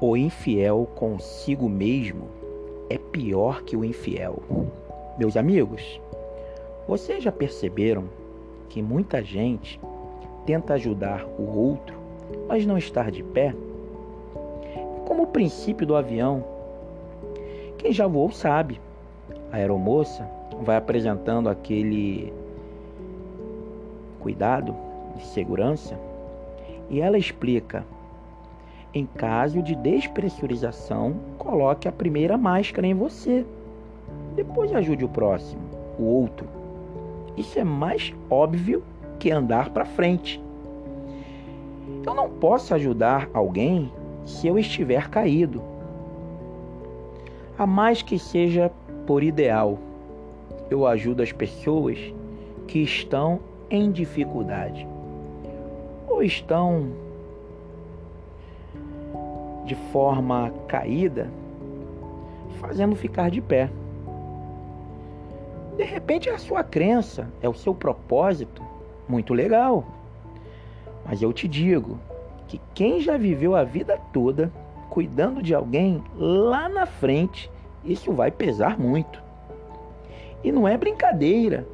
O infiel consigo mesmo é pior que o infiel. Meus amigos, vocês já perceberam que muita gente tenta ajudar o outro, mas não estar de pé? Como o princípio do avião. Quem já voou sabe. A aeromoça vai apresentando aquele cuidado de segurança e ela explica em caso de despressurização, coloque a primeira máscara em você. Depois ajude o próximo, o outro. Isso é mais óbvio que andar para frente. Eu não posso ajudar alguém se eu estiver caído. A mais que seja por ideal, eu ajudo as pessoas que estão em dificuldade ou estão de forma caída, fazendo ficar de pé. De repente a sua crença, é o seu propósito, muito legal. Mas eu te digo que quem já viveu a vida toda cuidando de alguém lá na frente, isso vai pesar muito. E não é brincadeira.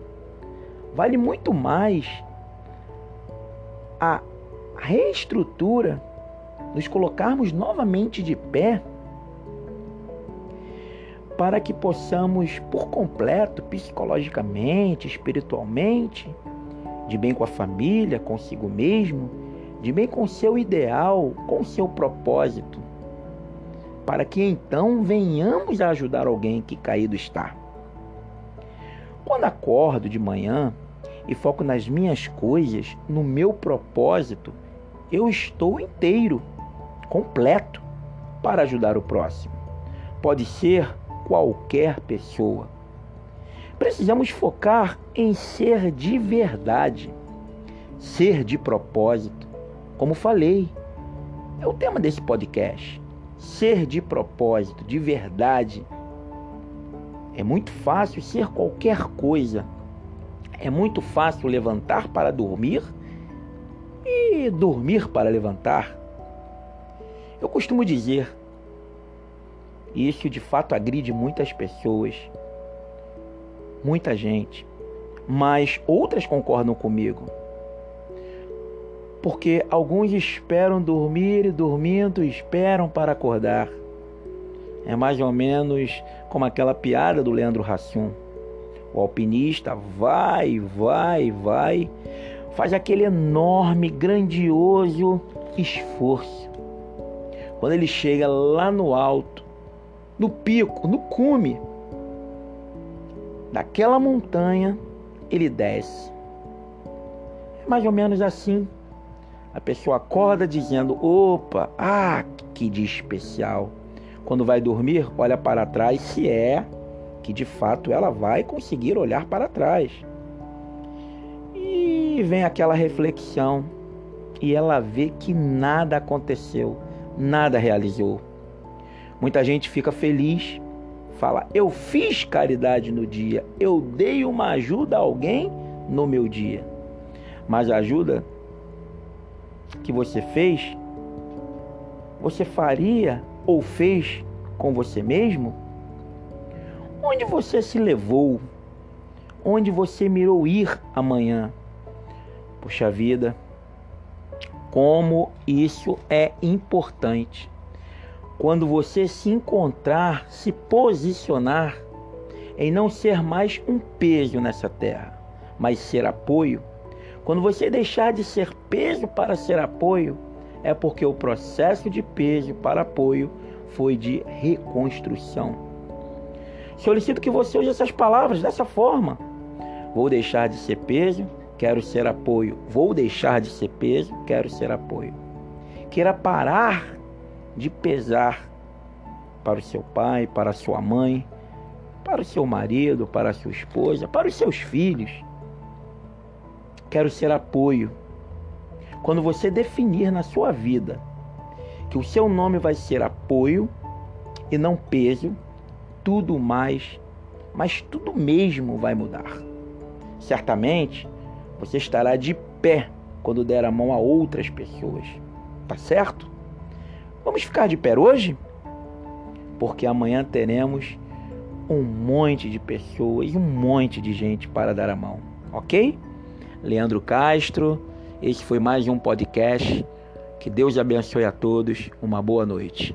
Vale muito mais a reestrutura nos colocarmos novamente de pé para que possamos, por completo, psicologicamente, espiritualmente, de bem com a família, consigo mesmo, de bem com seu ideal, com seu propósito, para que então venhamos a ajudar alguém que caído está. Quando acordo de manhã e foco nas minhas coisas, no meu propósito, eu estou inteiro completo para ajudar o próximo. Pode ser qualquer pessoa. Precisamos focar em ser de verdade, ser de propósito. Como falei, é o tema desse podcast. Ser de propósito, de verdade. É muito fácil ser qualquer coisa. É muito fácil levantar para dormir e dormir para levantar. Eu costumo dizer, e isso de fato agride muitas pessoas, muita gente, mas outras concordam comigo. Porque alguns esperam dormir e dormindo esperam para acordar. É mais ou menos como aquela piada do Leandro Hassum. O alpinista vai, vai, vai, faz aquele enorme, grandioso esforço quando ele chega lá no alto, no pico, no cume daquela montanha, ele desce. É mais ou menos assim. A pessoa acorda dizendo: opa, ah, que dia especial. Quando vai dormir, olha para trás se é que de fato ela vai conseguir olhar para trás. E vem aquela reflexão e ela vê que nada aconteceu nada realizou. Muita gente fica feliz, fala: Eu fiz caridade no dia, eu dei uma ajuda a alguém no meu dia. Mas a ajuda que você fez, você faria ou fez com você mesmo? Onde você se levou? Onde você mirou ir amanhã? Puxa vida, como isso é importante. Quando você se encontrar, se posicionar em não ser mais um peso nessa terra, mas ser apoio. Quando você deixar de ser peso para ser apoio, é porque o processo de peso para apoio foi de reconstrução. Solicito que você use essas palavras dessa forma. Vou deixar de ser peso quero ser apoio. Vou deixar de ser peso, quero ser apoio. Queira parar de pesar para o seu pai, para a sua mãe, para o seu marido, para a sua esposa, para os seus filhos. Quero ser apoio. Quando você definir na sua vida que o seu nome vai ser apoio e não peso, tudo mais, mas tudo mesmo vai mudar. Certamente, você estará de pé quando der a mão a outras pessoas. Tá certo? Vamos ficar de pé hoje? Porque amanhã teremos um monte de pessoas, um monte de gente para dar a mão, ok? Leandro Castro, esse foi mais um podcast. Que Deus abençoe a todos. Uma boa noite.